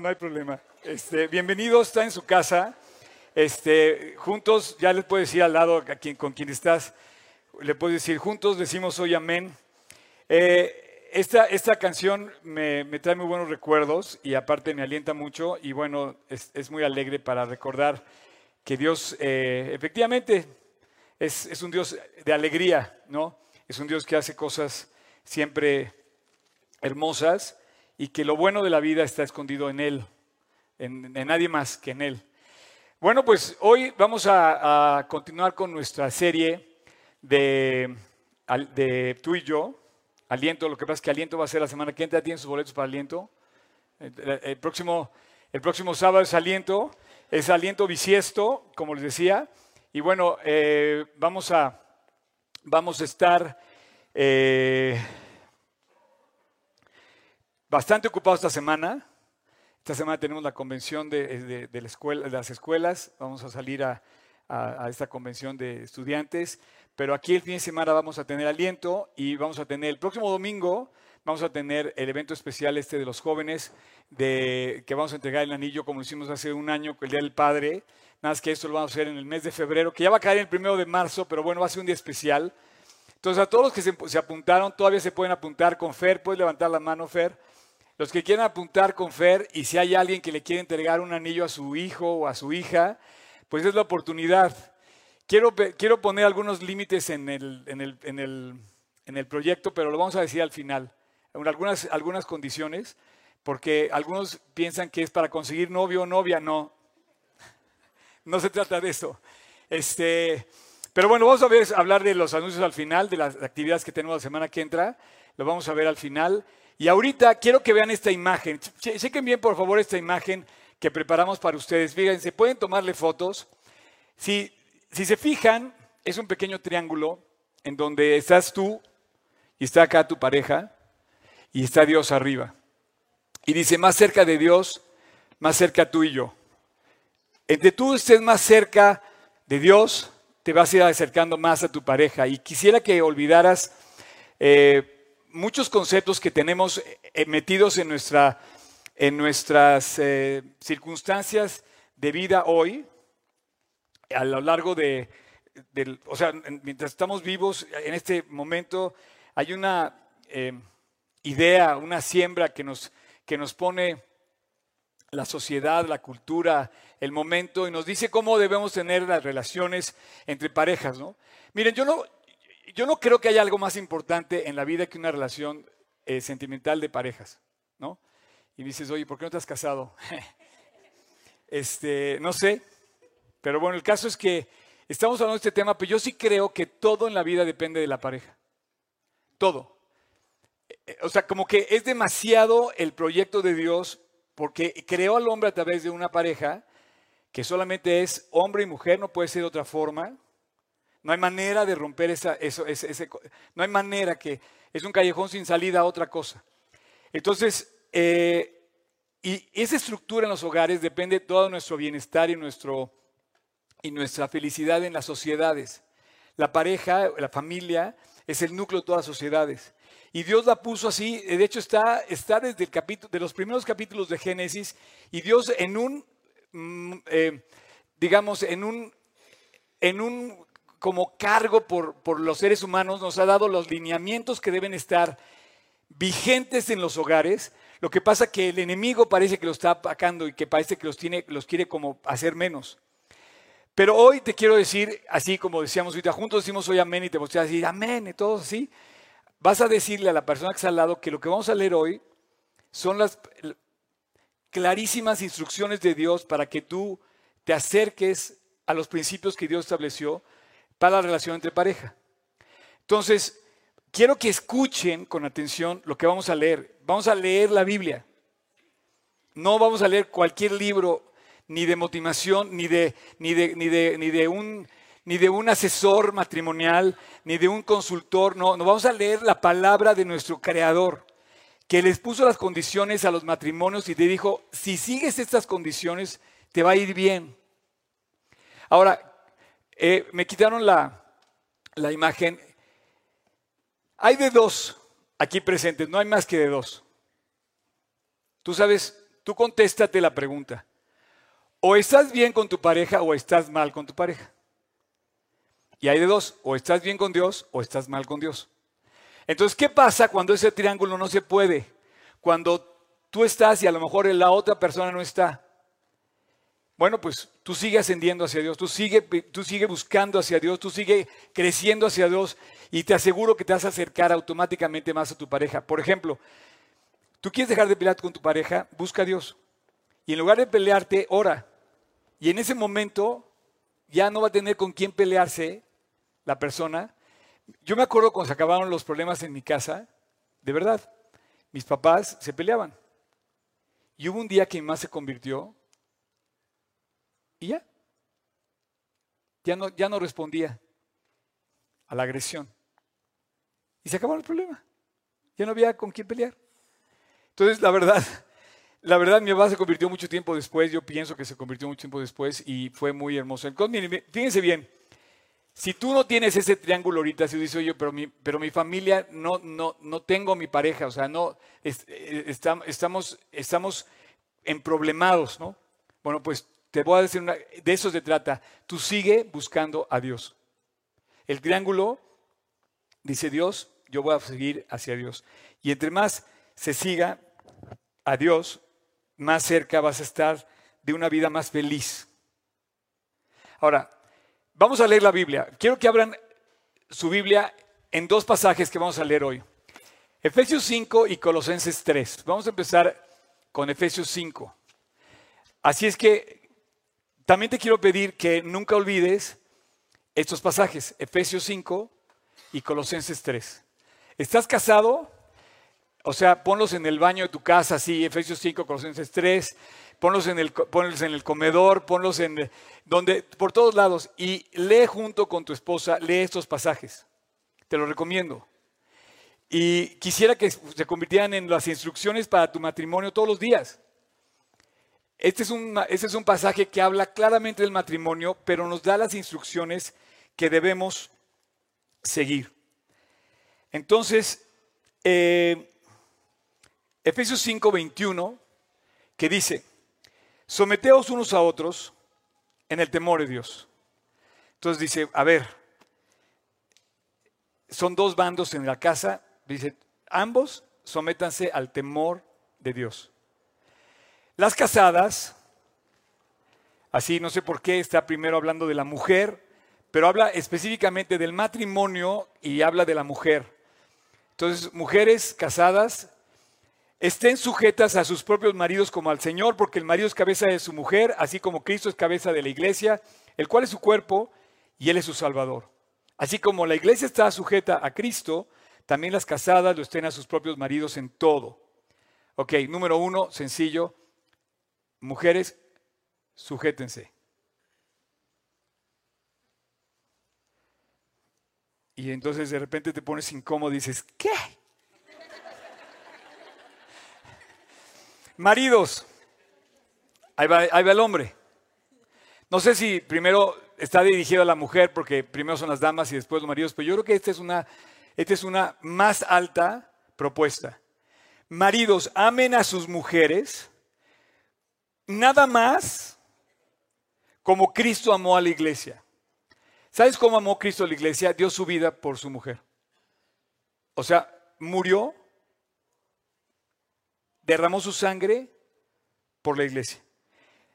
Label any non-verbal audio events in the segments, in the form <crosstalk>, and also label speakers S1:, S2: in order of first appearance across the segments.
S1: No hay problema. Este, bienvenidos, está en su casa. Este, juntos, ya les puedo decir al lado a quien, con quien estás, le puedo decir, juntos decimos hoy amén. Eh, esta, esta canción me, trae muy buenos recuerdos y aparte me alienta mucho y bueno, es, muy alegre para recordar que Dios eh, efectivamente es un Dios de alegría, ¿no? Es un Dios que hace cosas siempre hermosas y que lo bueno de la vida está escondido en Él, en, nadie más que en Él. Bueno, pues hoy vamos a, continuar con nuestra serie de, de, tú y yo, Aliento. Lo que pasa es que Aliento va a ser la semana que entra. ¿Tienen sus boletos para Aliento? El, próximo, el próximo sábado es Aliento. Es Aliento bisiesto, como les decía. Y bueno, eh, vamos, a, vamos a estar... Eh, bastante ocupado esta semana. Esta semana tenemos la convención de, la escuela, de las escuelas. Vamos a salir a, esta convención de estudiantes. Pero aquí el fin de semana vamos a tener aliento y vamos a tener el próximo domingo. Vamos a tener el evento especial este de los jóvenes, de, que vamos a entregar el anillo como lo hicimos hace un año, el Día del Padre. Nada más que esto lo vamos a hacer en el mes de febrero, que ya va a caer el primero de marzo, pero bueno, va a ser un día especial. Entonces, a todos los que se, se apuntaron, todavía se pueden apuntar con Fer. Puedes levantar la mano, Fer. Los que quieran apuntar con Fer y si hay alguien que le quiere entregar un anillo a su hijo o a su hija, pues es la oportunidad. Quiero, quiero poner algunos límites en el, en, el, en, el, en el, proyecto, pero lo vamos a decir al final. Algunas, algunas condiciones, porque algunos piensan que es para conseguir novio o novia. No, no se trata de eso. Este, pero bueno, vamos a ver, hablar de los anuncios al final, de las actividades que tenemos la semana que entra. Lo vamos a ver al final. Y ahorita quiero que vean esta imagen. Chequen bien, por favor, esta imagen que preparamos para ustedes. Fíjense, pueden tomarle fotos. Si, si se fijan, es un pequeño triángulo en donde estás tú y está acá tu pareja y está Dios arriba. Y dice, más cerca de Dios, más cerca tú y yo. Entre tú estés más cerca de Dios, te vas a ir acercando más a tu pareja. Y quisiera que olvidaras eh, muchos conceptos que tenemos eh, metidos en, nuestra, en nuestras eh, circunstancias de vida hoy, a lo largo de, o sea, mientras estamos vivos en este momento, hay una eh, idea, una siembra que nos, que nos pone la sociedad, la cultura, el momento, y nos dice cómo debemos tener las relaciones entre parejas, ¿no? Miren, yo no, yo no creo que haya algo más importante en la vida que una relación eh, sentimental de parejas, ¿no? Y dices, oye, ¿por qué no te has casado? <laughs> este, no sé, pero bueno, el caso es que estamos hablando de este tema, pero yo sí creo que todo en la vida depende de la pareja. Todo. Eh, o sea, como que es demasiado el proyecto de Dios porque creó al hombre a través de una pareja que solamente es hombre y mujer, no puede ser de otra forma. No hay manera de romper esa, eso, ese, no hay manera que es un callejón sin salida a otra cosa. Entonces, eh, y esa estructura en los hogares depende de todo nuestro bienestar y, nuestro, y nuestra felicidad en las sociedades. La pareja, la familia, es el núcleo de todas las sociedades. Y Dios la puso así, de hecho está, está desde el capítulo, de los primeros capítulos de Génesis, y Dios en un, mm, eh, digamos, en un, en un como cargo por, por los seres humanos, nos ha dado los lineamientos que deben estar vigentes en los hogares. Lo que pasa que el enemigo parece que lo está apacando y que parece que los, tiene, los quiere como hacer menos. Pero hoy te quiero decir, así como decíamos ahorita, juntos decimos hoy amén y te voy a decir amén y todos así. Vas a decirle a la persona que está al lado que lo que vamos a leer hoy son las clarísimas instrucciones de Dios para que tú te acerques a los principios que Dios estableció para la relación entre pareja. Entonces, quiero que escuchen con atención lo que vamos a leer. Vamos a leer la Biblia. No vamos a leer cualquier libro, ni de motivación, ni de, ni de, ni de, ni de un ni de un asesor matrimonial, ni de un consultor, no, no vamos a leer la palabra de nuestro creador, que les puso las condiciones a los matrimonios y te dijo, si sigues estas condiciones, te va a ir bien. Ahora, eh, me quitaron la, la imagen. Hay de dos aquí presentes, no hay más que de dos. ¿Tú sabes tú contéstate la pregunta. O estás bien con tu pareja o estás mal con tu pareja. Y hay de dos, o estás bien con Dios o estás mal con Dios. Entonces, ¿qué pasa cuando ese triángulo no se puede? Cuando tú estás y a lo mejor la otra persona no está. Bueno, pues tú sigues ascendiendo hacia Dios, tú sigues tú sigue buscando hacia Dios, tú sigues creciendo hacia Dios y te aseguro que te vas a acercar automáticamente más a tu pareja. Por ejemplo, tú quieres dejar de pelear con tu pareja, busca a Dios. Y en lugar de pelearte, ora. Y en ese momento ya no va a tener con quién pelearse la persona. Yo me acuerdo cuando se acabaron los problemas en mi casa, de verdad, mis papás se peleaban. Y hubo un día que mi mamá se convirtió y ya. Ya no, ya no respondía a la agresión. Y se acabó el problema. Ya no había con quién pelear. Entonces, la verdad, <laughs> la verdad, mi papá se convirtió mucho tiempo después. Yo pienso que se convirtió mucho tiempo después y fue muy hermoso. Entonces, fíjense bien. Si tú no tienes ese triángulo ahorita, si dices, oye, pero mi, pero mi familia no, no, no tengo mi pareja, o sea, no, eh, estamos, estamos en problemados, ¿no? Bueno, pues te voy a decir, una, de eso se trata. Tú sigue buscando a Dios. El triángulo dice Dios, yo voy a seguir hacia Dios. Y entre más se siga a Dios, más cerca vas a estar de una vida más feliz. Ahora, Vamos a leer la Biblia. Quiero que abran su Biblia en dos pasajes que vamos a leer hoy. Efesios 5 y Colosenses 3. Vamos a empezar con Efesios 5. Así es que también te quiero pedir que nunca olvides estos pasajes, Efesios 5 y Colosenses 3. ¿Estás casado? O sea, ponlos en el baño de tu casa, sí, Efesios 5, Colosenses 3, ponlos en el, ponlos en el comedor, ponlos en donde, por todos lados, y lee junto con tu esposa, lee estos pasajes. Te lo recomiendo. Y quisiera que se convirtieran en las instrucciones para tu matrimonio todos los días. Este es, un, este es un pasaje que habla claramente del matrimonio, pero nos da las instrucciones que debemos seguir. Entonces, eh, Efesios 5, 21, que dice, someteos unos a otros en el temor de Dios. Entonces dice, a ver, son dos bandos en la casa, dice, ambos sométanse al temor de Dios. Las casadas, así no sé por qué está primero hablando de la mujer, pero habla específicamente del matrimonio y habla de la mujer. Entonces, mujeres casadas, estén sujetas a sus propios maridos como al Señor, porque el marido es cabeza de su mujer, así como Cristo es cabeza de la iglesia, el cual es su cuerpo y Él es su Salvador. Así como la iglesia está sujeta a Cristo, también las casadas lo estén a sus propios maridos en todo. Ok, número uno, sencillo. Mujeres, sujétense. Y entonces de repente te pones incómodo y dices, ¿qué? Maridos, ahí va, el hombre. No sé si primero está dirigido a la mujer, porque primero son las damas y después los maridos, pero yo creo que esta es una, esta es una más alta propuesta. Maridos, amen a sus mujeres, nada más como Cristo amó a la iglesia. ¿Sabes cómo amó Cristo a la iglesia? Dio su vida por su mujer. O sea, murió derramó su sangre por la iglesia.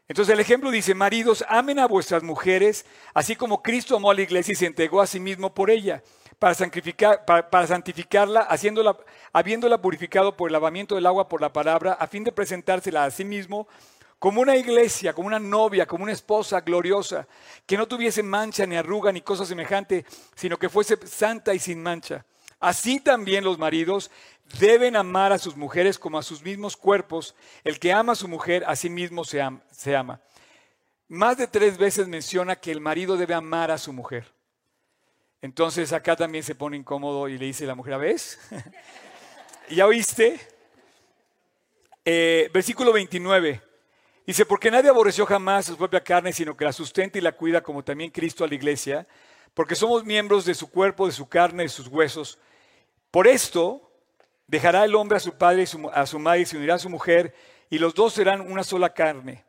S1: Entonces el ejemplo dice, maridos, amen a vuestras mujeres, así como Cristo amó a la iglesia y se entregó a sí mismo por ella, para, santificar, para, santificarla, haciéndola, habiéndola purificado por el lavamiento del agua por la palabra, a fin de presentársela a sí mismo como una iglesia, como una novia, como una esposa gloriosa, que no tuviese mancha ni arruga ni cosa semejante, sino que fuese santa y sin mancha. Así también los maridos deben amar a sus mujeres como a sus mismos cuerpos. El que ama a su mujer, a sí mismo se ama. Más de tres veces menciona que el marido debe amar a su mujer. Entonces acá también se pone incómodo y le dice la mujer, ¿ves? <laughs> ¿Ya oíste? Eh, versículo 29. Dice, porque nadie aborreció jamás su propia carne, sino que la sustenta y la cuida como también Cristo a la iglesia, porque somos miembros de su cuerpo, de su carne, de sus huesos. Por esto, Dejará el hombre a su padre y a su madre y se unirá a su mujer y los dos serán una sola carne.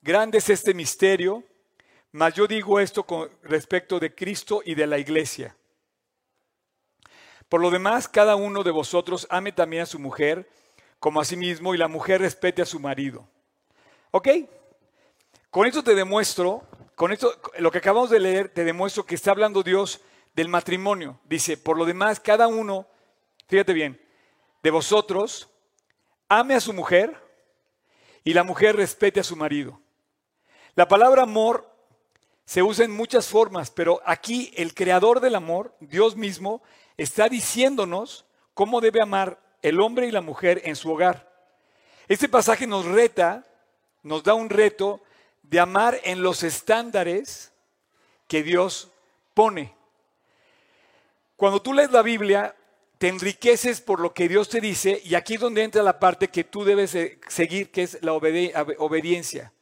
S1: Grande es este misterio, mas yo digo esto con respecto de Cristo y de la iglesia. Por lo demás, cada uno de vosotros ame también a su mujer como a sí mismo y la mujer respete a su marido. ¿Ok? Con esto te demuestro, con esto, lo que acabamos de leer, te demuestro que está hablando Dios del matrimonio. Dice, por lo demás, cada uno, fíjate bien, de vosotros ame a su mujer y la mujer respete a su marido. La palabra amor se usa en muchas formas, pero aquí el creador del amor, Dios mismo, está diciéndonos cómo debe amar el hombre y la mujer en su hogar. Este pasaje nos reta, nos da un reto de amar en los estándares que Dios pone. Cuando tú lees la Biblia, te enriqueces por lo que Dios te dice y aquí es donde entra la parte que tú debes seguir, que es la obediencia.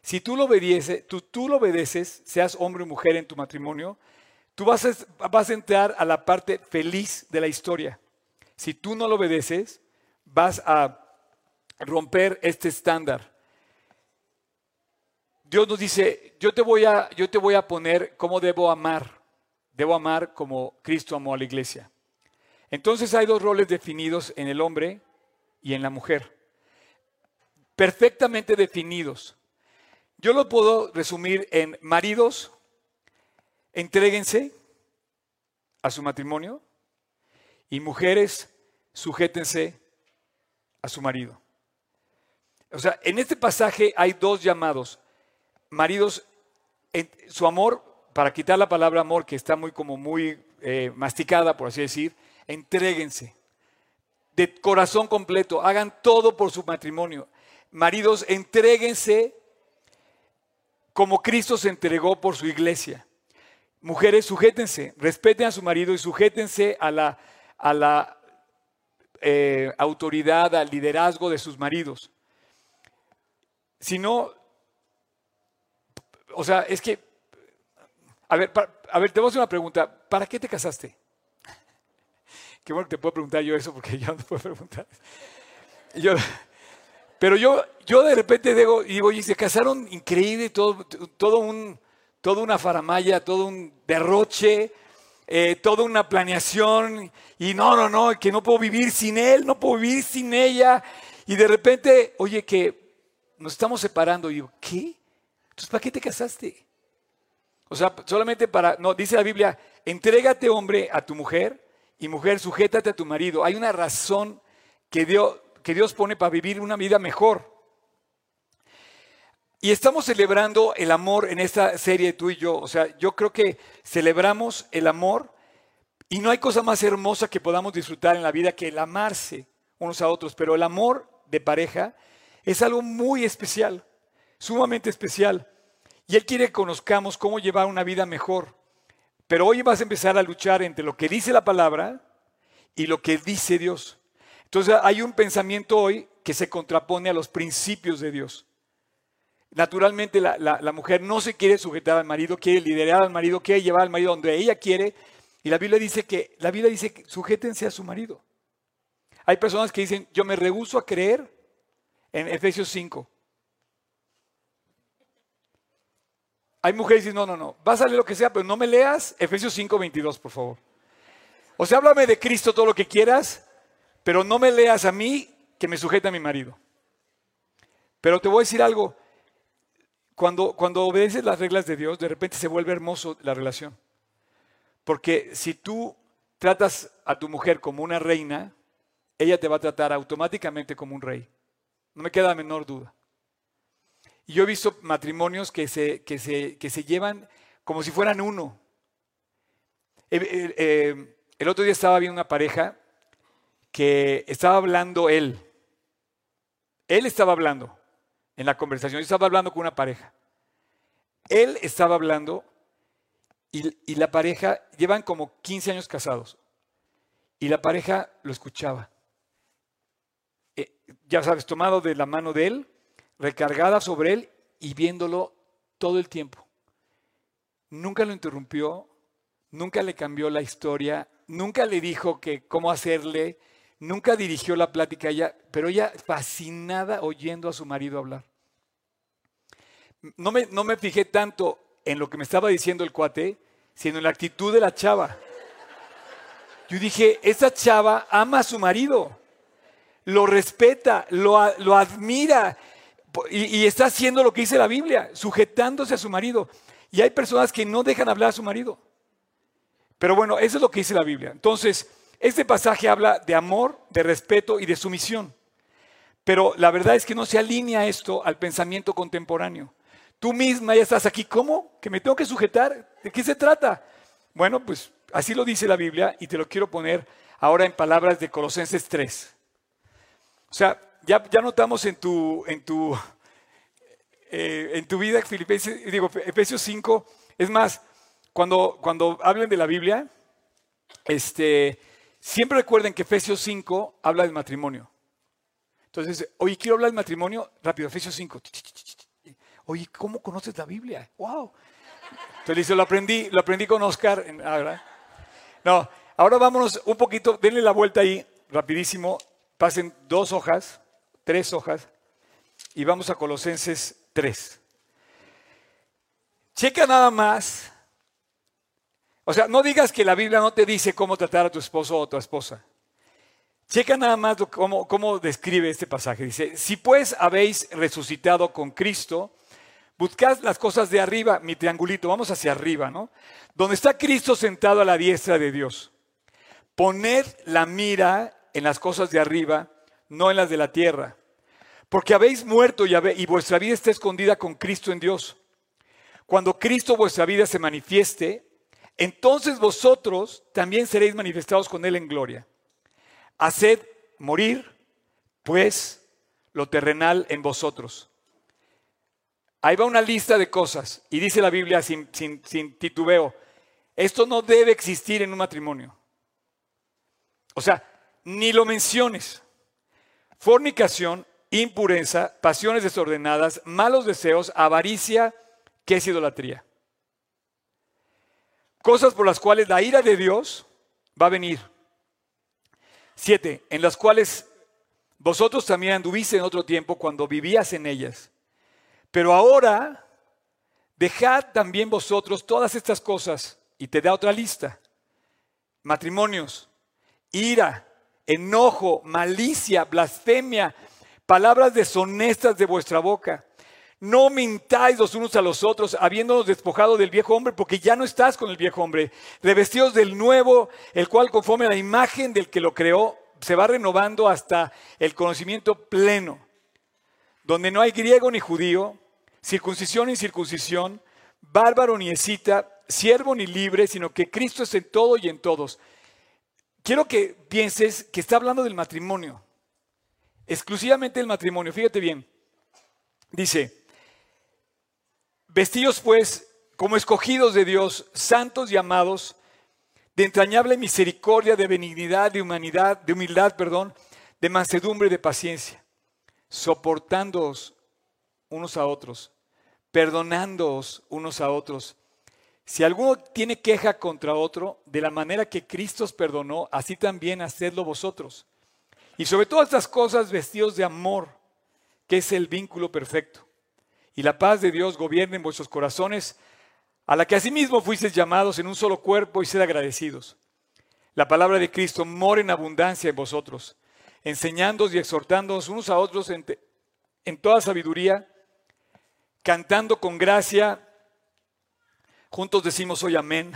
S1: Si tú lo, obedeces, tú, tú lo obedeces, seas hombre o mujer en tu matrimonio, tú vas a, vas a entrar a la parte feliz de la historia. Si tú no lo obedeces, vas a romper este estándar. Dios nos dice, yo te voy a, yo te voy a poner cómo debo amar. Debo amar como Cristo amó a la iglesia. Entonces hay dos roles definidos en el hombre y en la mujer. Perfectamente definidos. Yo lo puedo resumir en maridos, entréguense a su matrimonio y mujeres, sujétense a su marido. O sea, en este pasaje hay dos llamados. Maridos, su amor, para quitar la palabra amor, que está muy como muy eh, masticada, por así decir, entréguense de corazón completo, hagan todo por su matrimonio. Maridos, entréguense como Cristo se entregó por su iglesia. Mujeres, sujétense, respeten a su marido y sujétense a la, a la eh, autoridad, al liderazgo de sus maridos. Si no, o sea, es que, a ver, a ver, te voy a hacer una pregunta. ¿Para qué te casaste? Qué bueno que te puedo preguntar yo eso porque yo no te puedo preguntar. Yo, pero yo, yo de repente digo, digo, oye, se casaron increíble, todo, todo un, toda una faramaya, todo un derroche, eh, toda una planeación, y no, no, no, que no puedo vivir sin él, no puedo vivir sin ella. Y de repente, oye, que nos estamos separando. Y digo, ¿qué? Entonces, ¿para qué te casaste? O sea, solamente para, no, dice la Biblia, entrégate hombre a tu mujer y mujer, sujétate a tu marido. Hay una razón que Dios, que Dios pone para vivir una vida mejor. Y estamos celebrando el amor en esta serie tú y yo. O sea, yo creo que celebramos el amor y no hay cosa más hermosa que podamos disfrutar en la vida que el amarse unos a otros. Pero el amor de pareja es algo muy especial, sumamente especial. Y Él quiere que conozcamos cómo llevar una vida mejor. Pero hoy vas a empezar a luchar entre lo que dice la palabra y lo que dice Dios. Entonces hay un pensamiento hoy que se contrapone a los principios de Dios. Naturalmente la, mujer no se quiere sujetar al marido, quiere liderar al marido, quiere llevar al marido donde ella quiere. Y la Biblia dice que, la Biblia dice que sujétense a su marido. Hay personas que dicen, yo me rehuso a creer en Efesios 5. Hay mujeres que dicen, no, no, no, vas a leer lo que sea, pero no me leas Efesios 5, 22, por favor. O sea, háblame de Cristo todo lo que quieras, pero no me leas a mí que me sujeta a mi marido. Pero te voy a decir algo, cuando, cuando obedeces las reglas de Dios, de repente se vuelve hermoso la relación. Porque si tú tratas a tu mujer como una reina, ella te va a tratar automáticamente como un rey. No me queda la menor duda. Y yo he visto matrimonios que se, que se, que se llevan como si fueran uno. Eh, eh, eh, el otro día estaba viendo una pareja que estaba hablando él. Él estaba hablando en la conversación. Yo estaba hablando con una pareja. Él estaba hablando y, la pareja, llevan como 15 años casados. Y la pareja lo escuchaba. Ya sabes, tomado de la mano de él, recargada sobre él y viéndolo todo el tiempo. Nunca lo interrumpió, nunca le cambió la historia, nunca le dijo que cómo hacerle, Nunca dirigió la plática ella, pero ella fascinada oyendo a su marido hablar. No me, no me fijé tanto en lo que me estaba diciendo el cuate, sino en la actitud de la chava. Yo dije, esa chava ama a su marido, lo respeta, lo, lo admira y, está haciendo lo que dice la Biblia, sujetándose a su marido. Y hay personas que no dejan hablar a su marido. Pero bueno, eso es lo que dice la Biblia. Entonces, este pasaje habla de amor, de respeto y de sumisión. Pero la verdad es que no se alinea esto al pensamiento contemporáneo. Tú misma ya estás aquí, ¿cómo? ¿Que me tengo que sujetar? ¿De qué se trata? Bueno, pues así lo dice la Biblia y te lo quiero poner ahora en palabras de Colosenses 3. O sea, ya, notamos en tu, en tu, eh, en tu vida, Filipenses, digo, Efesios 5, es más, cuando, cuando hablen de la Biblia, este, siempre recuerden que Efesios 5 habla del matrimonio. Entonces, oye, quiero hablar del matrimonio, rápido, Efesios 5. Oye, ¿cómo conoces la Biblia? ¡Wow! Entonces dice, lo aprendí, lo aprendí con Oscar. Ah, no, ahora vámonos un poquito, denle la vuelta ahí, rapidísimo. Pasen dos hojas, tres hojas, y vamos a Colosenses 3. Checa nada más. O sea, no digas que la Biblia no te dice cómo tratar a tu esposo o a tu esposa. Checa nada más cómo, cómo describe este pasaje. Dice, si pues habéis resucitado con Cristo, Buscad las cosas de arriba, mi triangulito, vamos hacia arriba, ¿no? Donde está Cristo sentado a la diestra de Dios. Poned la mira en las cosas de arriba, no en las de la tierra. Porque habéis muerto y, vuestra vida está escondida con Cristo en Dios. Cuando Cristo vuestra vida se manifieste, entonces vosotros también seréis manifestados con Él en gloria. Haced morir, pues, lo terrenal en vosotros Ahí va una lista de cosas y dice la Biblia sin, titubeo, esto no debe existir en un matrimonio. O sea, ni lo menciones. Fornicación, impureza, pasiones desordenadas, malos deseos, avaricia, que es idolatría. Cosas por las cuales la ira de Dios va a venir. Siete, en las cuales vosotros también anduviste en otro tiempo cuando vivías en ellas pero ahora, dejad también vosotros todas estas cosas. Y te da otra lista. Matrimonios, ira, enojo, malicia, blasfemia, palabras deshonestas de vuestra boca. No mintáis los unos a los otros, habiéndonos despojado del viejo hombre, porque ya no estás con el viejo hombre. Revestidos del nuevo, el cual conforme a la imagen del que lo creó, se va renovando hasta el conocimiento pleno, donde no hay griego ni judío, circuncisión ni circuncisión, bárbaro ni escita, siervo ni libre, sino que Cristo es en todo y en todos. Quiero que pienses que está hablando del matrimonio, exclusivamente del matrimonio. Fíjate bien, dice, vestidos pues como escogidos de Dios, santos y amados, de entrañable misericordia, de benignidad, de humanidad, de humildad, perdón, de mansedumbre y de paciencia, soportándoos unos a otros, perdonándoos unos a otros. Si alguno tiene queja contra otro, de la manera que Cristo os perdonó, así también hacedlo vosotros. Y sobre todas estas cosas, vestidos de amor, que es el vínculo perfecto. Y la paz de Dios gobierne en vuestros corazones, a la que asimismo fuisteis llamados en un solo cuerpo y sed agradecidos. La palabra de Cristo mora en abundancia en vosotros, enseñándoos y exhortándoos unos a otros en, en toda sabiduría cantando con gracia. Juntos decimos hoy amén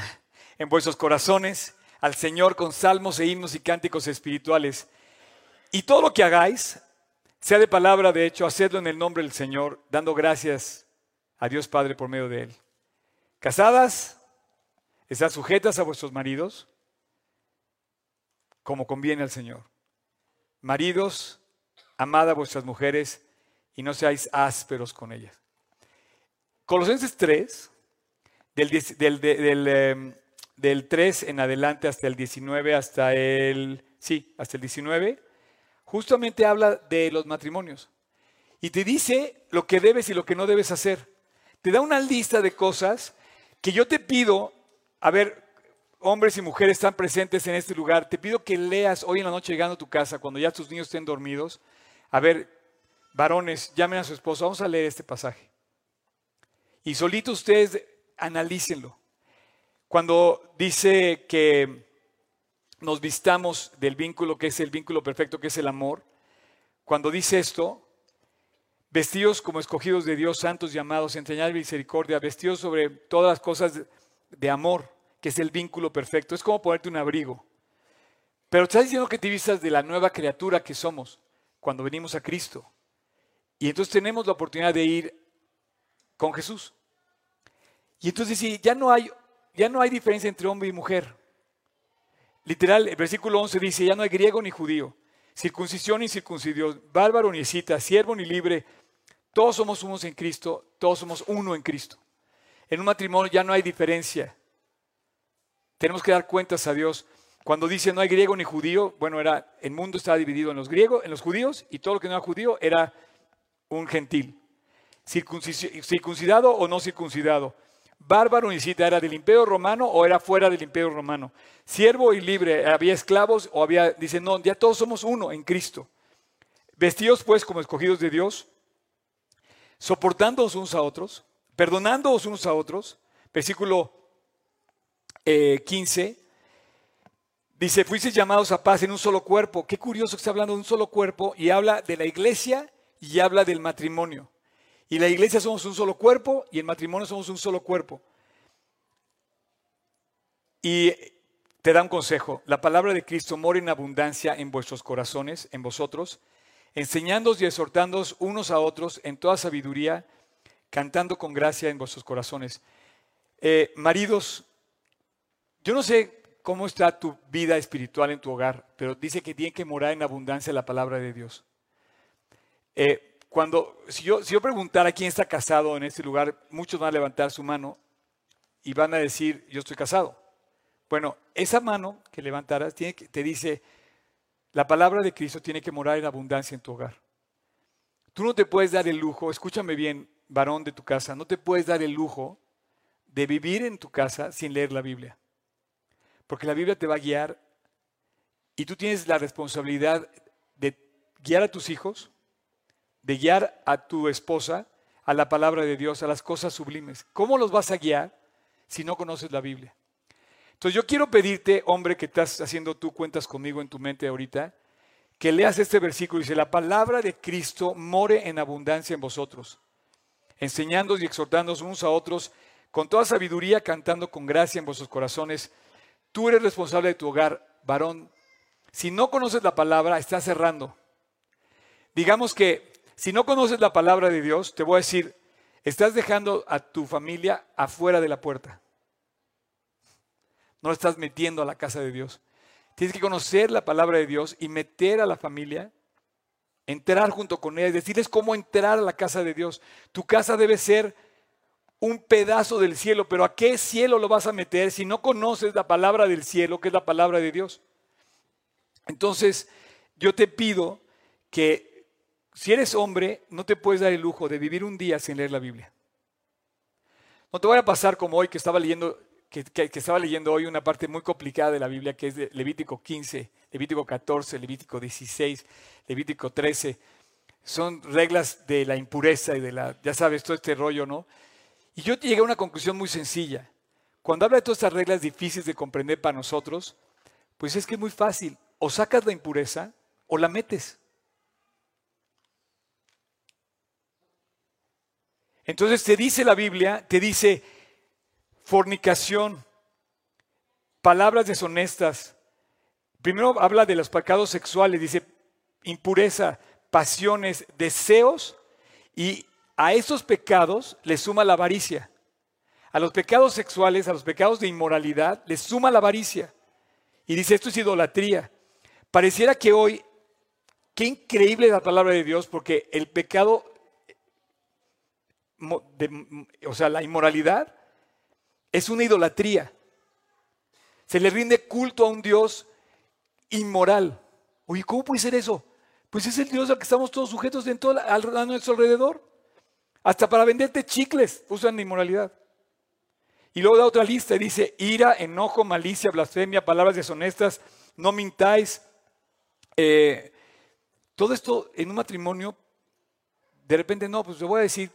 S1: en vuestros corazones al Señor con salmos e himnos y cánticos espirituales. Y todo lo que hagáis, sea de palabra, de hecho, hacedlo en el nombre del Señor, dando gracias a Dios Padre por medio de Él. Casadas, están sujetas a vuestros maridos como conviene al Señor. Maridos, amad a vuestras mujeres y no seáis ásperos con ellas. Colosenses 3, del, del, 3 em, en adelante hasta el 19, hasta el, sí, hasta el 19, justamente habla de los matrimonios. Y te dice lo que debes y lo que no debes hacer. Te da una lista de cosas que yo te pido, a ver, hombres y mujeres están presentes en este lugar, te pido que leas hoy en la noche llegando a tu casa, cuando ya tus niños estén dormidos. A ver, varones, llamen a su esposo, vamos a leer este pasaje. Y solito ustedes analícenlo. Cuando dice que nos vistamos del vínculo que es el vínculo perfecto, que es el amor, cuando dice esto, vestidos como escogidos de Dios, santos llamados, entrañar misericordia, vestidos sobre todas las cosas de amor, que es el vínculo perfecto. Es como ponerte un abrigo. Pero estás diciendo que te vistas de la nueva criatura que somos cuando venimos a Cristo. Y entonces tenemos la oportunidad de ir con Jesús. Y entonces sí, ya no hay, ya no hay diferencia entre hombre y mujer. Literal, el versículo 11 dice, ya no hay griego ni judío, circuncisión ni circuncidio, bárbaro ni cita, siervo ni libre, todos somos unos en Cristo, todos somos uno en Cristo. En un matrimonio ya no hay diferencia. Tenemos que dar cuentas a Dios. Cuando dice no hay griego ni judío, bueno, era el mundo estaba dividido en los griegos, en los judíos, y todo lo que no era judío era un gentil. Circuncidado o no circuncidado. Bárbaro ni cita, era del imperio romano o era fuera del imperio romano. Siervo y libre, había esclavos o había, dice, no, ya todos somos uno en Cristo. Vestidos pues como escogidos de Dios, soportándoos unos a otros, perdonándoos unos a otros. Versículo 15 eh, dice, fuisteis llamados a paz en un solo cuerpo. Qué curioso que está hablando de un solo cuerpo y habla de la iglesia y habla del matrimonio. Y la iglesia somos un solo cuerpo y el matrimonio somos un solo cuerpo. Y te da un consejo. La palabra de Cristo mora en abundancia en vuestros corazones, en vosotros, enseñándoos y exhortándoos unos a otros en toda sabiduría, cantando con gracia en vuestros corazones. Eh, maridos, yo no sé cómo está tu vida espiritual en tu hogar, pero dice que tiene que morar en abundancia la palabra de Dios. Eh, cuando, si yo, si yo preguntara quién está casado en este lugar, muchos van a levantar su mano y van a decir, yo estoy casado. Bueno, esa mano que levantaras tiene que, te dice, la palabra de Cristo tiene que morar en abundancia en tu hogar. Tú no te puedes dar el lujo, escúchame bien, varón de tu casa, no te puedes dar el lujo de vivir en tu casa sin leer la Biblia. Porque la Biblia te va a guiar y tú tienes la responsabilidad de guiar a tus hijos, de guiar a tu esposa a la palabra de Dios, a las cosas sublimes. ¿Cómo los vas a guiar si no conoces la Biblia? Entonces yo quiero pedirte, hombre, que estás haciendo tú cuentas conmigo en tu mente ahorita, que leas este versículo. Dice, la palabra de Cristo more en abundancia en vosotros, enseñándoos y exhortándoos unos a otros, con toda sabiduría, cantando con gracia en vuestros corazones. Tú eres responsable de tu hogar, varón. Si no conoces la palabra, estás cerrando. Digamos que si no conoces la palabra de Dios, te voy a decir, estás dejando a tu familia afuera de la puerta. No estás metiendo a la casa de Dios. Tienes que conocer la palabra de Dios y meter a la familia, entrar junto con ella, decirles cómo entrar a la casa de Dios. Tu casa debe ser un pedazo del cielo, pero ¿a qué cielo lo vas a meter si no conoces la palabra del cielo, que es la palabra de Dios? Entonces, yo te pido que si eres hombre, no te puedes dar el lujo de vivir un día sin leer la Biblia. No te vaya a pasar como hoy que estaba leyendo que, estaba leyendo hoy una parte muy complicada de la Biblia, que es de Levítico 15, Levítico 14, Levítico 16, Levítico 13. Son reglas de la impureza y de la, ya sabes, todo este rollo, ¿no? Y yo llegué a una conclusión muy sencilla. Cuando habla de todas estas reglas difíciles de comprender para nosotros, pues es que es muy fácil. O sacas la impureza o la metes. Entonces te dice la Biblia, te dice, fornicación, palabras deshonestas. Primero habla de los pecados sexuales, dice impureza, pasiones, deseos, y a esos pecados le suma la avaricia. A los pecados sexuales, a los pecados de inmoralidad, le suma la avaricia. Y dice, esto es idolatría. Pareciera que hoy, qué increíble la palabra de Dios, porque el pecado, o sea, la inmoralidad, es una idolatría. Se le rinde culto a un Dios inmoral. Oye, ¿cómo puede ser eso? Pues es el Dios al que estamos todos sujetos en todo, a nuestro alrededor. Hasta para venderte chicles usan inmoralidad. Y luego da otra lista y dice, ira, enojo, malicia, blasfemia, palabras deshonestas, no mintáis. Eh, todo esto en un matrimonio, de repente no, pues te voy a decir,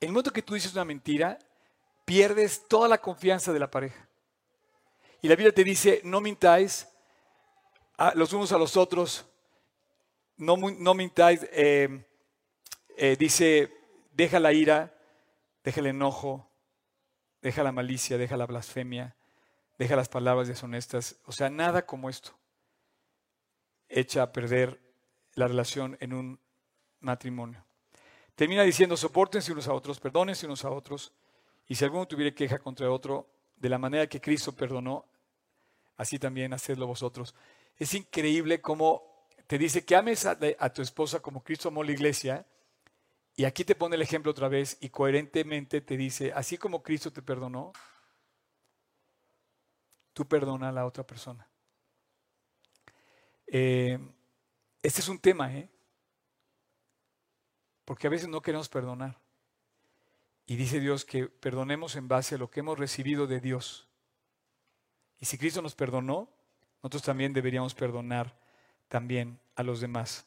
S1: el momento que tú dices una mentira, pierdes toda la confianza de la pareja. Y la Biblia te dice, no mintáis los unos a los otros, no, no mintáis, eh, eh, dice, deja la ira, deja el enojo, deja la malicia, deja la blasfemia, deja las palabras deshonestas. O sea, nada como esto echa a perder la relación en un matrimonio. Termina diciendo, soportense unos a otros, perdónense unos a otros, y si alguno tuviera queja contra otro, de la manera que Cristo perdonó, así también hacedlo vosotros. Es increíble cómo te dice que ames a, tu esposa como Cristo amó la iglesia, y aquí te pone el ejemplo otra vez, y coherentemente te dice, así como Cristo te perdonó, tú perdona a la otra persona. Eh, este es un tema, ¿eh? Porque a veces no queremos perdonar. Y dice Dios que perdonemos en base a lo que hemos recibido de Dios. Y si Cristo nos perdonó, nosotros también deberíamos perdonar también a los demás.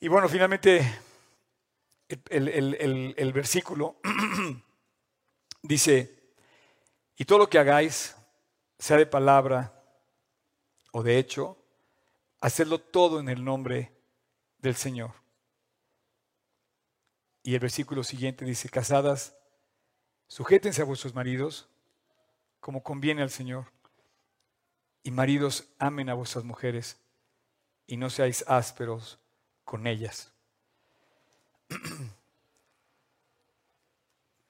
S1: Y bueno, finalmente el, versículo <clears throat> dice, y todo lo que hagáis, sea de palabra o de hecho, hacedlo todo en el nombre del Señor. Y el versículo siguiente dice, casadas, sujétense a vuestros maridos como conviene al Señor. Y maridos, amen a vuestras mujeres y no seáis ásperos con ellas. <clears throat>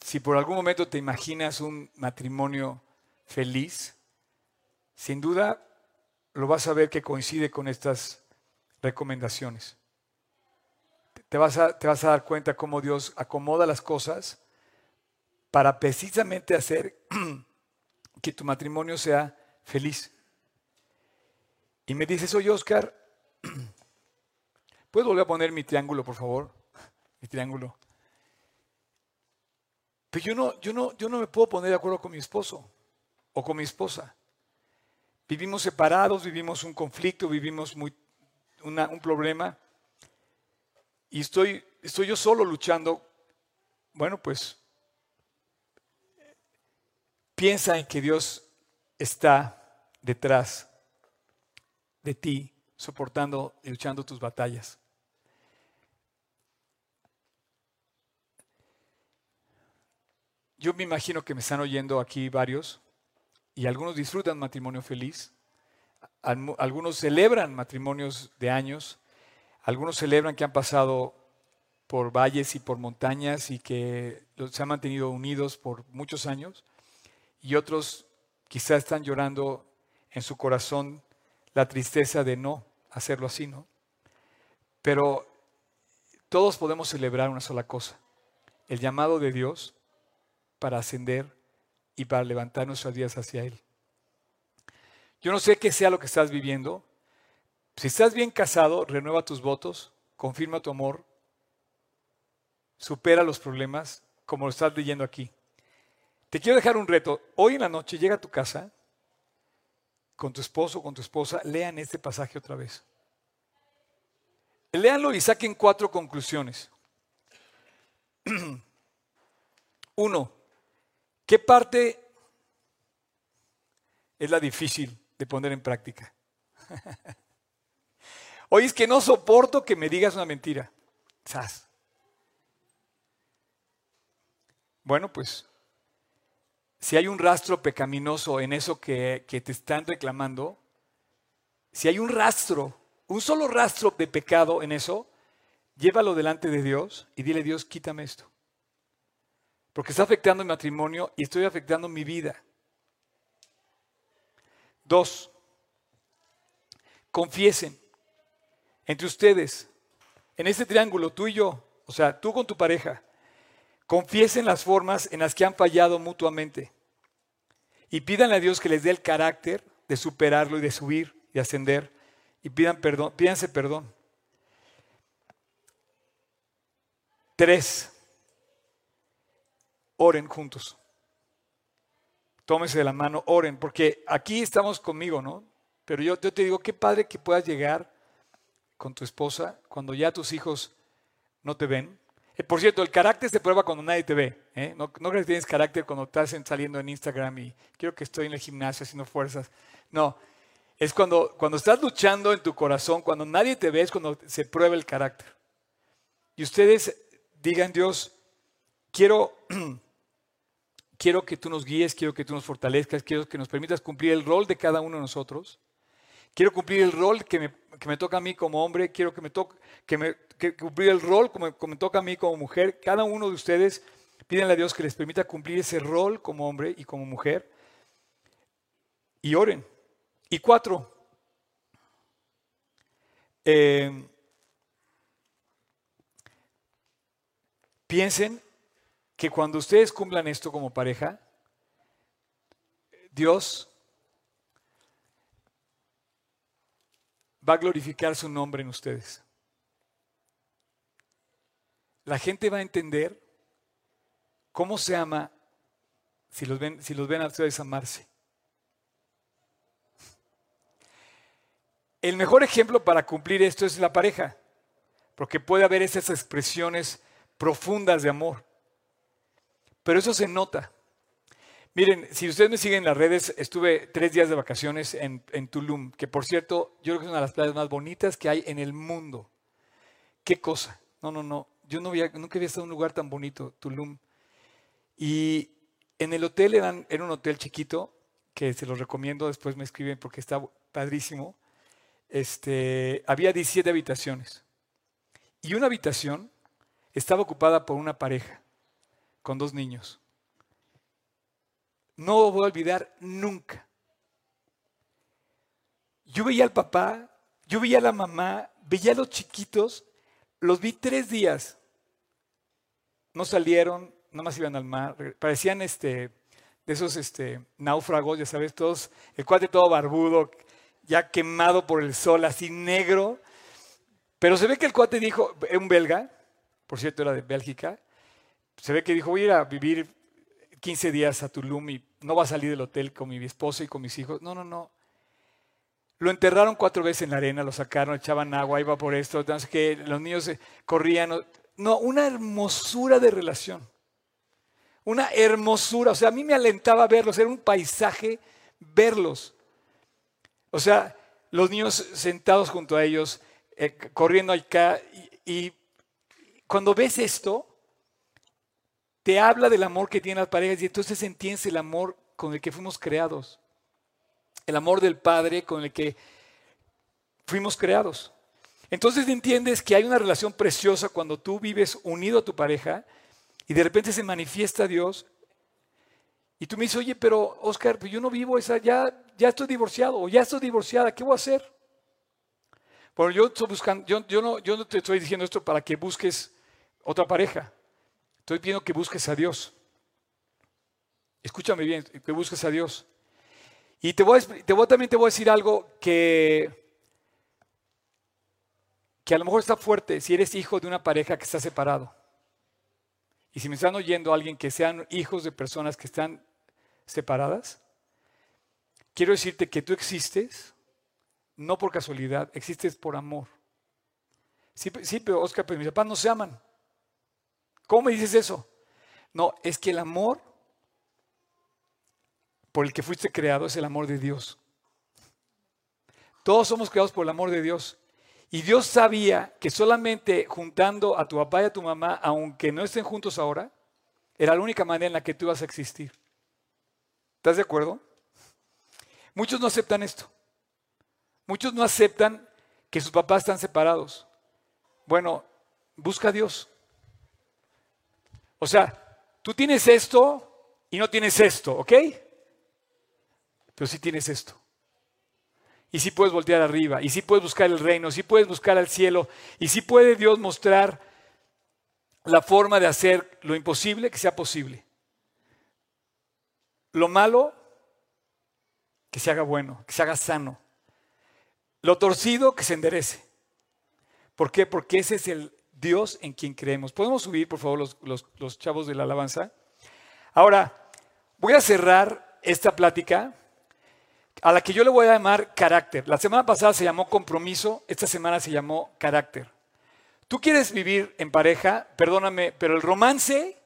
S1: si por algún momento te imaginas un matrimonio feliz, sin duda lo vas a ver que coincide con estas recomendaciones te vas, a, te vas a dar cuenta cómo Dios acomoda las cosas para precisamente hacer <clears throat> que tu matrimonio sea feliz. Y me dices, oye Oscar, <clears throat> ¿puedo volver a poner mi triángulo, por favor? <laughs> Mi triángulo. Pero yo no, yo no, yo no me puedo poner de acuerdo con mi esposo o con mi esposa. Vivimos separados, vivimos un conflicto, vivimos muy, un problema y estoy, estoy yo solo luchando, bueno, pues piensa en que Dios está detrás de ti, soportando y luchando tus batallas. Yo me imagino que me están oyendo aquí varios y algunos disfrutan matrimonio feliz, algunos celebran matrimonios de años, algunos celebran que han pasado por valles y por montañas y que se han mantenido unidos por muchos años. Y otros quizás están llorando en su corazón la tristeza de no hacerlo así, ¿no? Pero todos podemos celebrar una sola cosa, el llamado de Dios para ascender y para levantar nuestras vidas hacia Él. Yo no sé qué sea lo que estás viviendo, si estás bien casado, renueva tus votos, confirma tu amor, supera los problemas, como lo estás leyendo aquí. Te quiero dejar un reto. Hoy en la noche llega a tu casa con tu esposo o con tu esposa, lean este pasaje otra vez. Léanlo y saquen cuatro conclusiones. <clears throat> Uno, ¿qué parte es la difícil de poner en práctica? <laughs> Oye, es que no soporto que me digas una mentira. ¿Sabes? Bueno, pues si hay un rastro pecaminoso en eso que, que, te están reclamando, si hay un rastro, un solo rastro de pecado en eso, llévalo delante de Dios y dile, Dios, quítame esto. Porque está afectando mi matrimonio y estoy afectando mi vida. Dos, confiesen entre ustedes, en este triángulo, tú y yo, o sea, tú con tu pareja, confiesen las formas en las que han fallado mutuamente y pidan a Dios que les dé el carácter de superarlo y de subir y ascender y pidan perdón, pídanse perdón. Tres, oren juntos. Tómese de la mano, oren, porque aquí estamos conmigo, ¿no? Pero yo, yo te digo, qué padre que puedas llegar con tu esposa cuando ya tus hijos no te ven. Eh, por cierto, el carácter se prueba cuando nadie te ve. ¿eh? No, no crees que tienes carácter cuando estás saliendo en Instagram y quiero que estoy en el gimnasio haciendo fuerzas. No, es cuando, cuando estás luchando en tu corazón, cuando nadie te ve, es cuando se prueba el carácter. Y ustedes digan, Dios, quiero, <clears throat> quiero que tú nos guíes, quiero que tú nos fortalezcas, quiero que nos permitas cumplir el rol de cada uno de nosotros. Quiero cumplir el rol que me, toca a mí como hombre, quiero que me toque, que me cumplir el rol como, como me toca a mí como mujer. Cada uno de ustedes pídenle a Dios que les permita cumplir ese rol como hombre y como mujer. Y oren. Y cuatro, eh, piensen que cuando ustedes cumplan esto como pareja, Dios va a glorificar su nombre en ustedes. La gente va a entender cómo se ama si los ven, si los ven a ustedes amarse. El mejor ejemplo para cumplir esto es la pareja, porque puede haber esas expresiones profundas de amor. Pero eso se nota. Miren, si ustedes me siguen en las redes, estuve tres días de vacaciones en, Tulum, que por cierto, yo creo que es una de las playas más bonitas que hay en el mundo. ¿Qué cosa? No, no, no. Yo no había, nunca había estado en un lugar tan bonito, Tulum. Y en el hotel eran, era un hotel chiquito, que se los recomiendo, después me escriben porque está padrísimo. Este, había 17 habitaciones. Y una habitación estaba ocupada por una pareja con dos niños. No voy a olvidar nunca. Yo veía al papá, yo veía a la mamá, veía a los chiquitos, los vi tres días. No salieron, nada más iban al mar, parecían este, de esos este, náufragos, ya sabes, todos, el cuate todo barbudo, ya quemado por el sol, así negro. Pero se ve que el cuate dijo, un belga, por cierto era de Bélgica, se ve que dijo, voy a ir a vivir 15 días a Tulum y no va a salir del hotel con mi esposa y con mis hijos. No, no, no. Lo enterraron cuatro veces en la arena, lo sacaron, echaban agua, iba por esto, entonces que los niños corrían. No, una hermosura de relación. Una hermosura. O sea, a mí me alentaba verlos, era un paisaje verlos. O sea, los niños sentados junto a ellos, eh, corriendo acá, y cuando ves esto, te habla del amor que tienen las parejas y entonces entiendes el amor con el que fuimos creados. El amor del Padre con el que fuimos creados. Entonces entiendes que hay una relación preciosa cuando tú vives unido a tu pareja y de repente se manifiesta Dios. Y tú me dices, oye, pero Oscar, pues yo no vivo esa, ya, ya estoy divorciado o ya estoy divorciada, ¿qué voy a hacer? Bueno, yo estoy buscando, yo, yo, no, yo no te estoy diciendo esto para que busques otra pareja. Estoy pidiendo que busques a Dios. Escúchame bien, que busques a Dios. Y te voy, te voy, también te voy a decir algo que, que a lo mejor está fuerte si eres hijo de una pareja que está separado. Y si me están oyendo alguien que sean hijos de personas que están separadas, quiero decirte que tú existes no por casualidad, existes por amor. Sí, sí pero Oscar, pero mis papás no se aman. ¿Cómo me dices eso? No, es que el amor por el que fuiste creado es el amor de Dios. Todos somos creados por el amor de Dios. Y Dios sabía que solamente juntando a tu papá y a tu mamá, aunque no estén juntos ahora, era la única manera en la que tú ibas a existir. ¿Estás de acuerdo? Muchos no aceptan esto. Muchos no aceptan que sus papás están separados. Bueno, busca a Dios. O sea, tú tienes esto y no tienes esto, ¿ok? Pero sí tienes esto. Y sí puedes voltear arriba, y sí puedes buscar el reino, sí puedes buscar al cielo, y sí puede Dios mostrar la forma de hacer lo imposible que sea posible. Lo malo, que se haga bueno, que se haga sano. Lo torcido, que se enderece. ¿Por qué? Porque ese es el Dios en quien creemos. ¿Podemos subir, por favor, los, chavos de la alabanza? Ahora, voy a cerrar esta plática a la que yo le voy a llamar carácter. La semana pasada se llamó compromiso, esta semana se llamó carácter. Tú quieres vivir en pareja, perdóname, pero el romance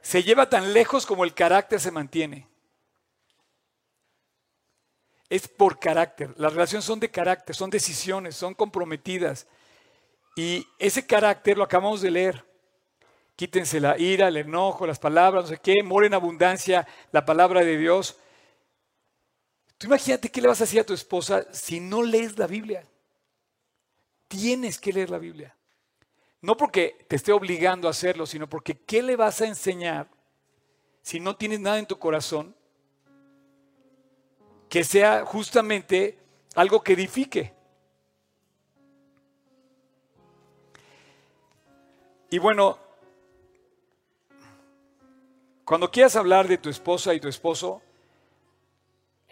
S1: se lleva tan lejos como el carácter se mantiene. Es por carácter. Las relaciones son de carácter, son decisiones, son comprometidas. Y ese carácter lo acabamos de leer. Quítense la ira, el enojo, las palabras, no sé qué, more en abundancia la palabra de Dios. Tú imagínate qué le vas a decir a tu esposa si no lees la Biblia. Tienes que leer la Biblia. No porque te esté obligando a hacerlo, sino porque ¿qué le vas a enseñar si no tienes nada en tu corazón que sea justamente algo que edifique? Y bueno, cuando quieras hablar de tu esposa y tu esposo,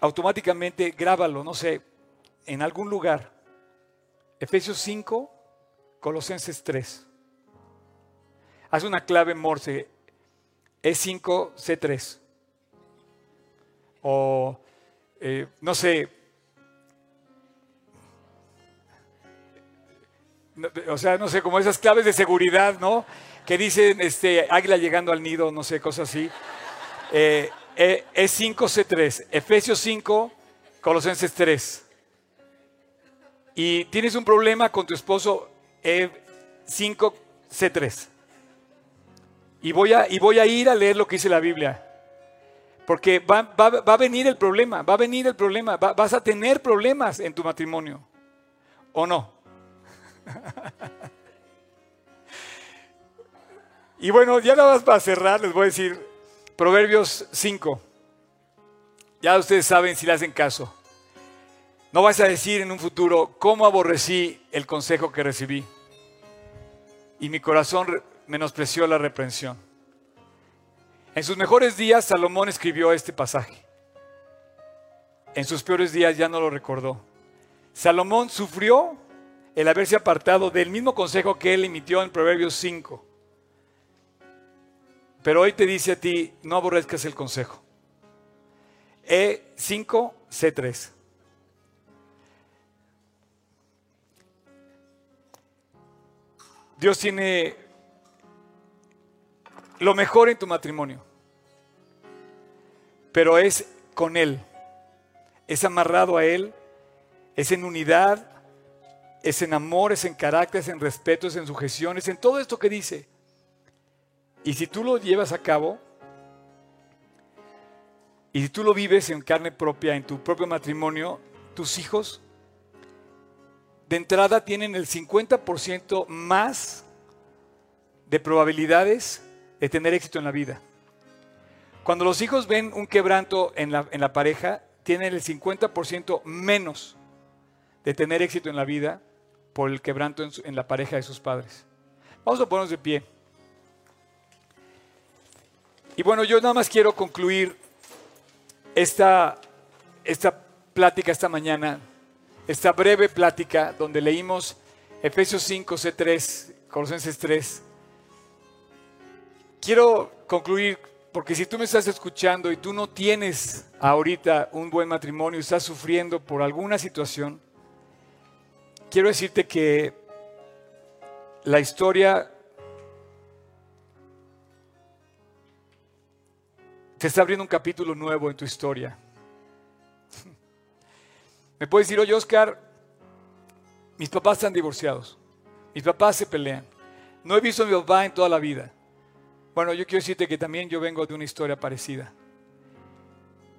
S1: automáticamente grábalo, no sé, en algún lugar. Efesios 5, Colosenses 3. Haz una clave morse, E5, C3. O, eh, no sé, o sea, no sé, como esas claves de seguridad, ¿no? Que dicen, este, águila llegando al nido, no sé, cosas así. Eh, es 5C3, Efesios 5, Colosenses 3. Y tienes un problema con tu esposo, E5C3. Y voy, a, y voy a ir a leer lo que dice la Biblia. Porque va, a venir el problema, va a venir el problema, vas a tener problemas en tu matrimonio. ¿O no? Y bueno, ya nada más para cerrar, les voy a decir Proverbios 5. Ya ustedes saben si le hacen caso. No vas a decir en un futuro, ¿cómo aborrecí el consejo que recibí? Y mi corazón menospreció la reprensión. En sus mejores días, Salomón escribió este pasaje. En sus peores días ya no lo recordó. Salomón sufrió el haberse apartado del mismo consejo que él emitió en Proverbios 5. Pero hoy te dice a ti, no aborrezcas el consejo. E5, C3. Dios tiene lo mejor en tu matrimonio, pero es con Él, es amarrado a Él, es en unidad, es en amor, es en carácter, es en respeto, es en sujeción, en todo esto que dice. Y si tú lo llevas a cabo, y si tú lo vives en carne propia, en tu propio matrimonio, tus hijos de entrada tienen el 50% más de probabilidades de tener éxito en la vida. Cuando los hijos ven un quebranto en la pareja, tienen el 50% menos de tener éxito en la vida por el quebranto en, la pareja de sus padres. Vamos a ponernos de pie. Y bueno, yo nada más quiero concluir esta, esta plática esta mañana, esta breve plática donde leímos Efesios 5, C3, Colosenses 3. Quiero concluir porque si tú me estás escuchando y tú no tienes ahorita un buen matrimonio, estás sufriendo por alguna situación, quiero decirte que la historia te está abriendo un capítulo nuevo en tu historia. Me puedes decir, oye Oscar, mis papás están divorciados, mis papás se pelean, no he visto a mi papá en toda la vida. Bueno, yo quiero decirte que también yo vengo de una historia parecida.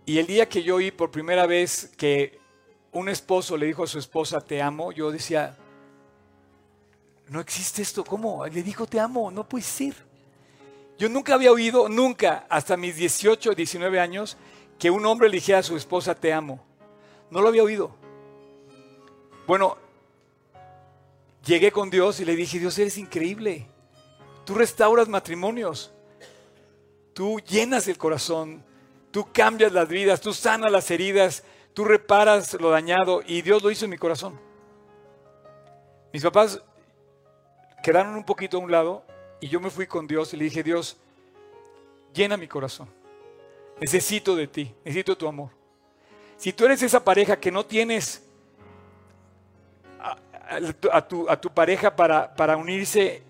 S1: Y el día que yo oí por primera vez que un esposo le dijo a su esposa, te amo, yo decía, no existe esto, ¿cómo? Le dijo, te amo, no puede ser. Yo nunca había oído, nunca, hasta mis 18, 19 años, que un hombre le dijera a su esposa, te amo. No lo había oído. Bueno, llegué con Dios y le dije, Dios, eres increíble. Tú restauras matrimonios. Tú llenas el corazón. Tú cambias las vidas. Tú sanas las heridas. Tú reparas lo dañado. Y Dios lo hizo en mi corazón. Mis papás quedaron un poquito a un lado y yo me fui con Dios y le dije, Dios, llena mi corazón. Necesito de ti, necesito tu amor. Si tú eres esa pareja que no tienes a, tu, pareja para, unirse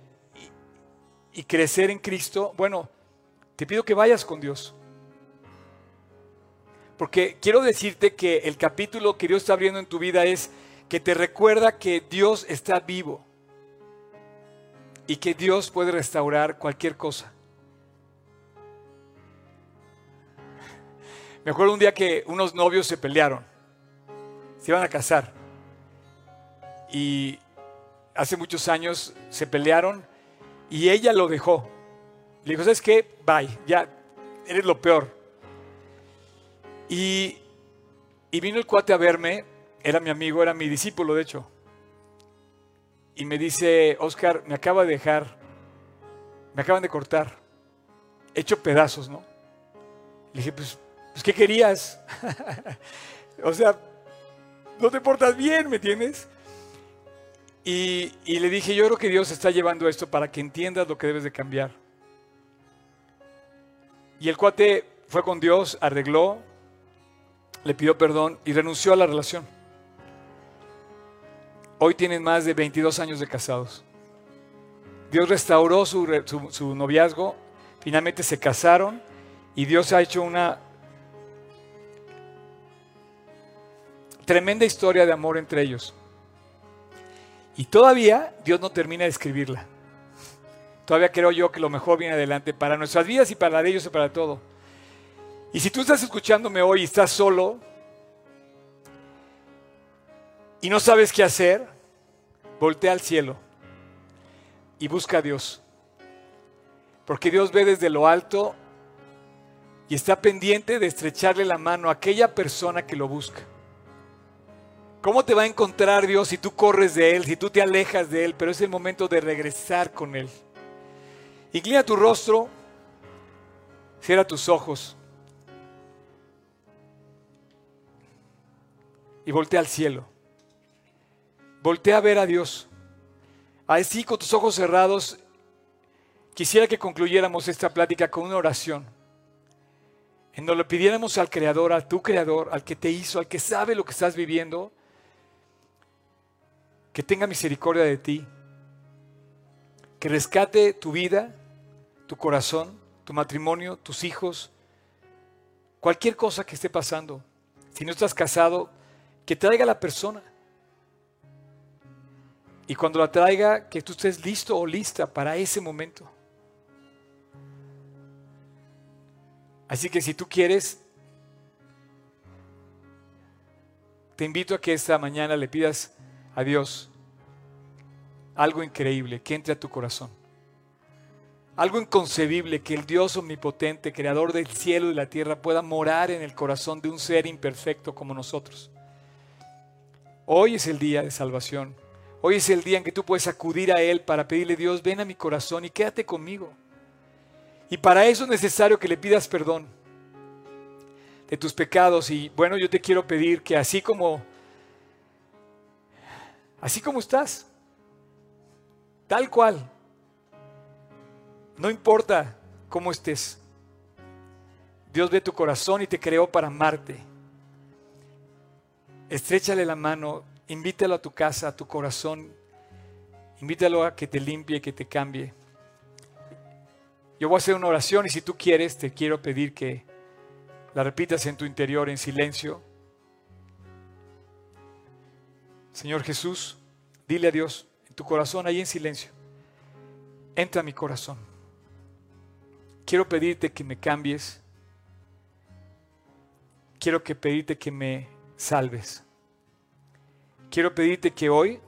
S1: y crecer en Cristo, bueno, te pido que vayas con Dios. Porque quiero decirte que el capítulo que Dios está abriendo en tu vida es que te recuerda que Dios está vivo y que Dios puede restaurar cualquier cosa. Me acuerdo un día que unos novios se pelearon, se iban a casar y hace muchos años se pelearon y ella lo dejó. Le dijo, ¿sabes qué? Bye, ya eres lo peor. Y, y vino el cuate a verme, era mi amigo, era mi discípulo de hecho. Y me dice, Oscar, me acaba de dejar, me acaban de cortar, hecho pedazos, ¿no? Le dije, pues, pues ¿qué querías? <laughs> o sea, no te portas bien, ¿me entiendes? Y, y, le dije, yo creo que Dios está llevando esto para que entiendas lo que debes de cambiar. Y el cuate fue con Dios, arregló, le pidió perdón y renunció a la relación. Hoy tienen más de 22 años de casados. Dios restauró su, su noviazgo, finalmente se casaron y Dios ha hecho una tremenda historia de amor entre ellos. Y todavía Dios no termina de escribirla. Todavía creo yo que lo mejor viene adelante para nuestras vidas y para ellos y para todo. Y si tú estás escuchándome hoy y estás solo y no sabes qué hacer, voltea al cielo y busca a Dios. Porque Dios ve desde lo alto y está pendiente de estrecharle la mano a aquella persona que lo busca. ¿Cómo te va a encontrar Dios si tú corres de Él, si tú te alejas de Él? Pero es el momento de regresar con Él. Inclina tu rostro, cierra tus ojos y voltea al cielo. Voltea a ver a Dios. Así con tus ojos cerrados, quisiera que concluyéramos esta plática con una oración. En donde pidiéramos al Creador, a tu Creador, al que te hizo, al que sabe lo que estás viviendo, que tenga misericordia de ti, que rescate tu vida, tu corazón, tu matrimonio, tus hijos, cualquier cosa que esté pasando. Si no estás casado, que traiga la persona. Y cuando la traiga, que tú estés listo o lista para ese momento. Así que si tú quieres, te invito a que esta mañana le pidas a Dios algo increíble que entre a tu corazón. Algo inconcebible que el Dios omnipotente, creador del cielo y la tierra, pueda morar en el corazón de un ser imperfecto como nosotros. Hoy es el día de salvación. Hoy es el día en que tú puedes acudir a Él para pedirle, Dios, ven a mi corazón y quédate conmigo. Y para eso es necesario que le pidas perdón de tus pecados. Y bueno, yo te quiero pedir que así como Así como estás. Tal cual. No importa cómo estés. Dios ve tu corazón y te creó para amarte. Estrechale la mano, invítalo a tu casa, a tu corazón. Invítalo a que te limpie, que te cambie. Yo voy a hacer una oración y si tú quieres, te quiero pedir que la repitas en tu interior en silencio. Señor Jesús, dile a Dios en tu corazón, ahí en silencio, entra a mi corazón. Quiero pedirte que me cambies. Quiero que pedirte que me salves. Quiero pedirte que hoy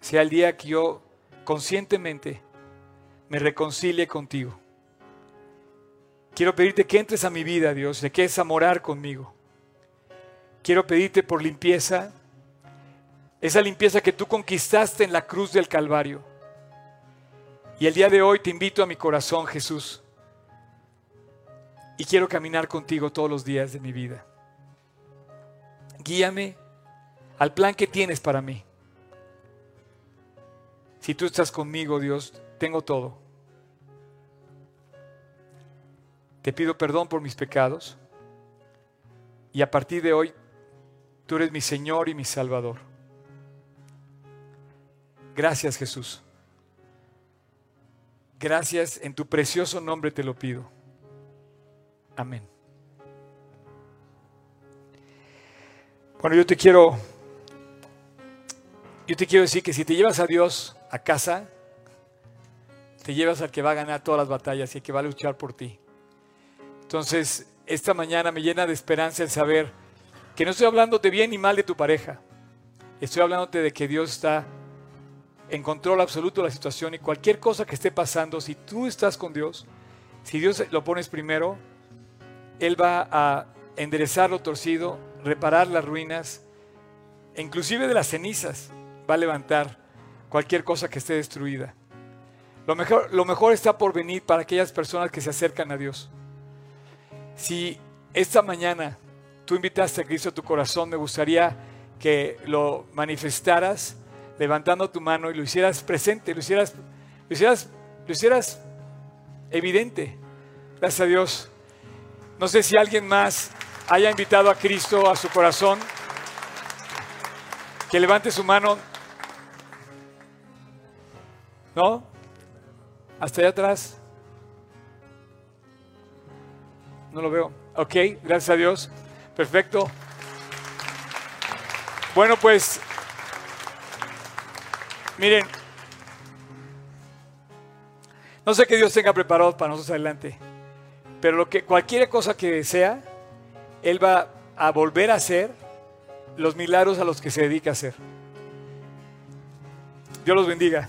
S1: sea el día que yo conscientemente me reconcilie contigo. Quiero pedirte que entres a mi vida, Dios, de que es a morar conmigo. Quiero pedirte por limpieza, esa limpieza que tú conquistaste en la cruz del Calvario. Y el día de hoy te invito a mi corazón, Jesús. Y quiero caminar contigo todos los días de mi vida. Guíame al plan que tienes para mí. Si tú estás conmigo, Dios, tengo todo. te pido perdón por mis pecados y a partir de hoy tú eres mi Señor y mi Salvador. Gracias Jesús. Gracias, en tu precioso nombre te lo pido. Amén. Bueno, yo te quiero, yo te quiero decir que si te llevas a Dios a casa, te llevas al que va a ganar todas las batallas y al que va a luchar por ti. Entonces, esta mañana me llena de esperanza el saber que no estoy hablándote bien ni mal de tu pareja. Estoy hablándote de que Dios está en control absoluto de la situación y cualquier cosa que esté pasando, si tú estás con Dios, si Dios lo pones primero, Él va a enderezar lo torcido, reparar las ruinas, e inclusive de las cenizas, va a levantar cualquier cosa que esté destruida. Lo mejor, lo mejor está por venir para aquellas personas que se acercan a Dios. Si esta mañana tú invitaste a Cristo a tu corazón, me gustaría que lo manifestaras levantando tu mano y lo hicieras presente, lo hicieras, lo hicieras, lo hicieras evidente. Gracias a Dios. No sé si alguien más haya invitado a Cristo a su corazón. Que levante su mano. ¿No? Hasta allá atrás. No lo veo. Ok, gracias a Dios. Perfecto. Bueno, pues Miren, no sé qué Dios tenga preparado para nosotros adelante, pero lo que, cualquier cosa que sea, Él va a volver a hacer los milagros a los que se dedica a hacer. Dios los bendiga.